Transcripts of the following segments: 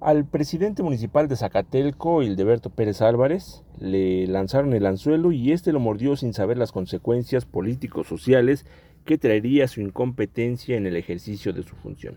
Al presidente municipal de Zacatelco, Hildeberto Pérez Álvarez, le lanzaron el anzuelo y este lo mordió sin saber las consecuencias políticos sociales que traería su incompetencia en el ejercicio de su función.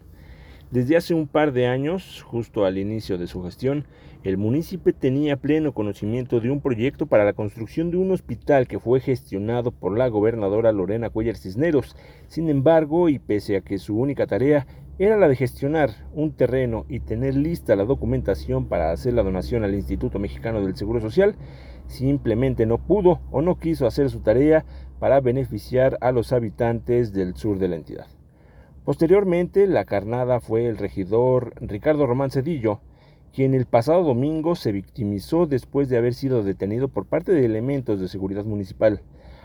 Desde hace un par de años, justo al inicio de su gestión, el municipio tenía pleno conocimiento de un proyecto para la construcción de un hospital que fue gestionado por la gobernadora Lorena Cuellar Cisneros. Sin embargo, y pese a que su única tarea era la de gestionar un terreno y tener lista la documentación para hacer la donación al Instituto Mexicano del Seguro Social, simplemente no pudo o no quiso hacer su tarea para beneficiar a los habitantes del sur de la entidad. Posteriormente, la carnada fue el regidor Ricardo Román Cedillo, quien el pasado domingo se victimizó después de haber sido detenido por parte de elementos de seguridad municipal.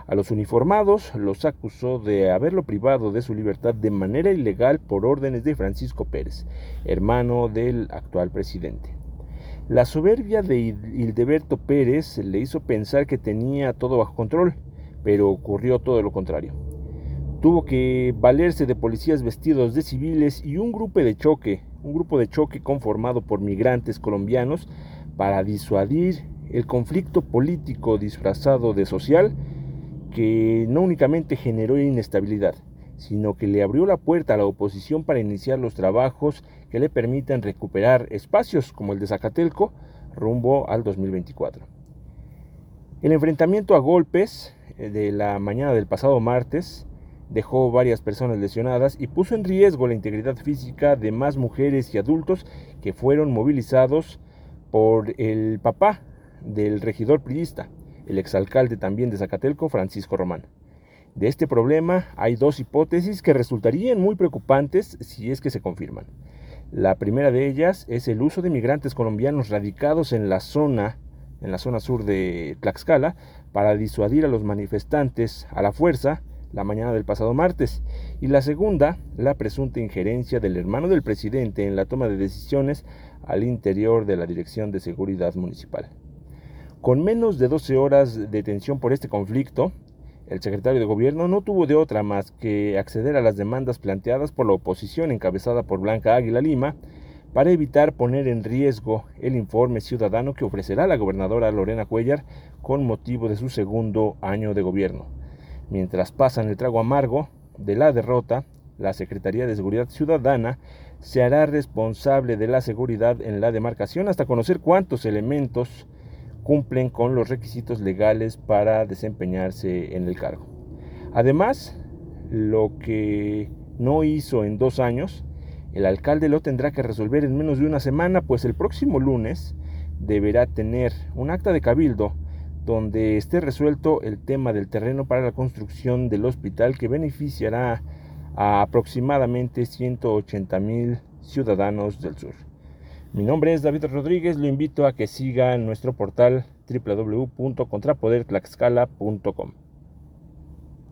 A los uniformados los acusó de haberlo privado de su libertad de manera ilegal por órdenes de Francisco Pérez, hermano del actual presidente. La soberbia de Hildeberto Pérez le hizo pensar que tenía todo bajo control, pero ocurrió todo lo contrario. Tuvo que valerse de policías vestidos de civiles y un grupo de choque, un grupo de choque conformado por migrantes colombianos para disuadir el conflicto político disfrazado de social que no únicamente generó inestabilidad, sino que le abrió la puerta a la oposición para iniciar los trabajos que le permitan recuperar espacios como el de Zacatelco rumbo al 2024. El enfrentamiento a golpes eh, de la mañana del pasado martes dejó varias personas lesionadas y puso en riesgo la integridad física de más mujeres y adultos que fueron movilizados por el papá del regidor priista, el exalcalde también de Zacatelco, Francisco Román. De este problema hay dos hipótesis que resultarían muy preocupantes si es que se confirman. La primera de ellas es el uso de migrantes colombianos radicados en la zona, en la zona sur de Tlaxcala, para disuadir a los manifestantes a la fuerza la mañana del pasado martes, y la segunda, la presunta injerencia del hermano del presidente en la toma de decisiones al interior de la Dirección de Seguridad Municipal. Con menos de 12 horas de tensión por este conflicto, el secretario de Gobierno no tuvo de otra más que acceder a las demandas planteadas por la oposición encabezada por Blanca Águila Lima para evitar poner en riesgo el informe ciudadano que ofrecerá la gobernadora Lorena Cuellar con motivo de su segundo año de gobierno. Mientras pasan el trago amargo de la derrota, la Secretaría de Seguridad Ciudadana se hará responsable de la seguridad en la demarcación hasta conocer cuántos elementos cumplen con los requisitos legales para desempeñarse en el cargo. Además, lo que no hizo en dos años, el alcalde lo tendrá que resolver en menos de una semana, pues el próximo lunes deberá tener un acta de cabildo donde esté resuelto el tema del terreno para la construcción del hospital que beneficiará a aproximadamente 180 mil ciudadanos del sur. Mi nombre es David Rodríguez, lo invito a que siga nuestro portal www.contrapodertlaxcala.com.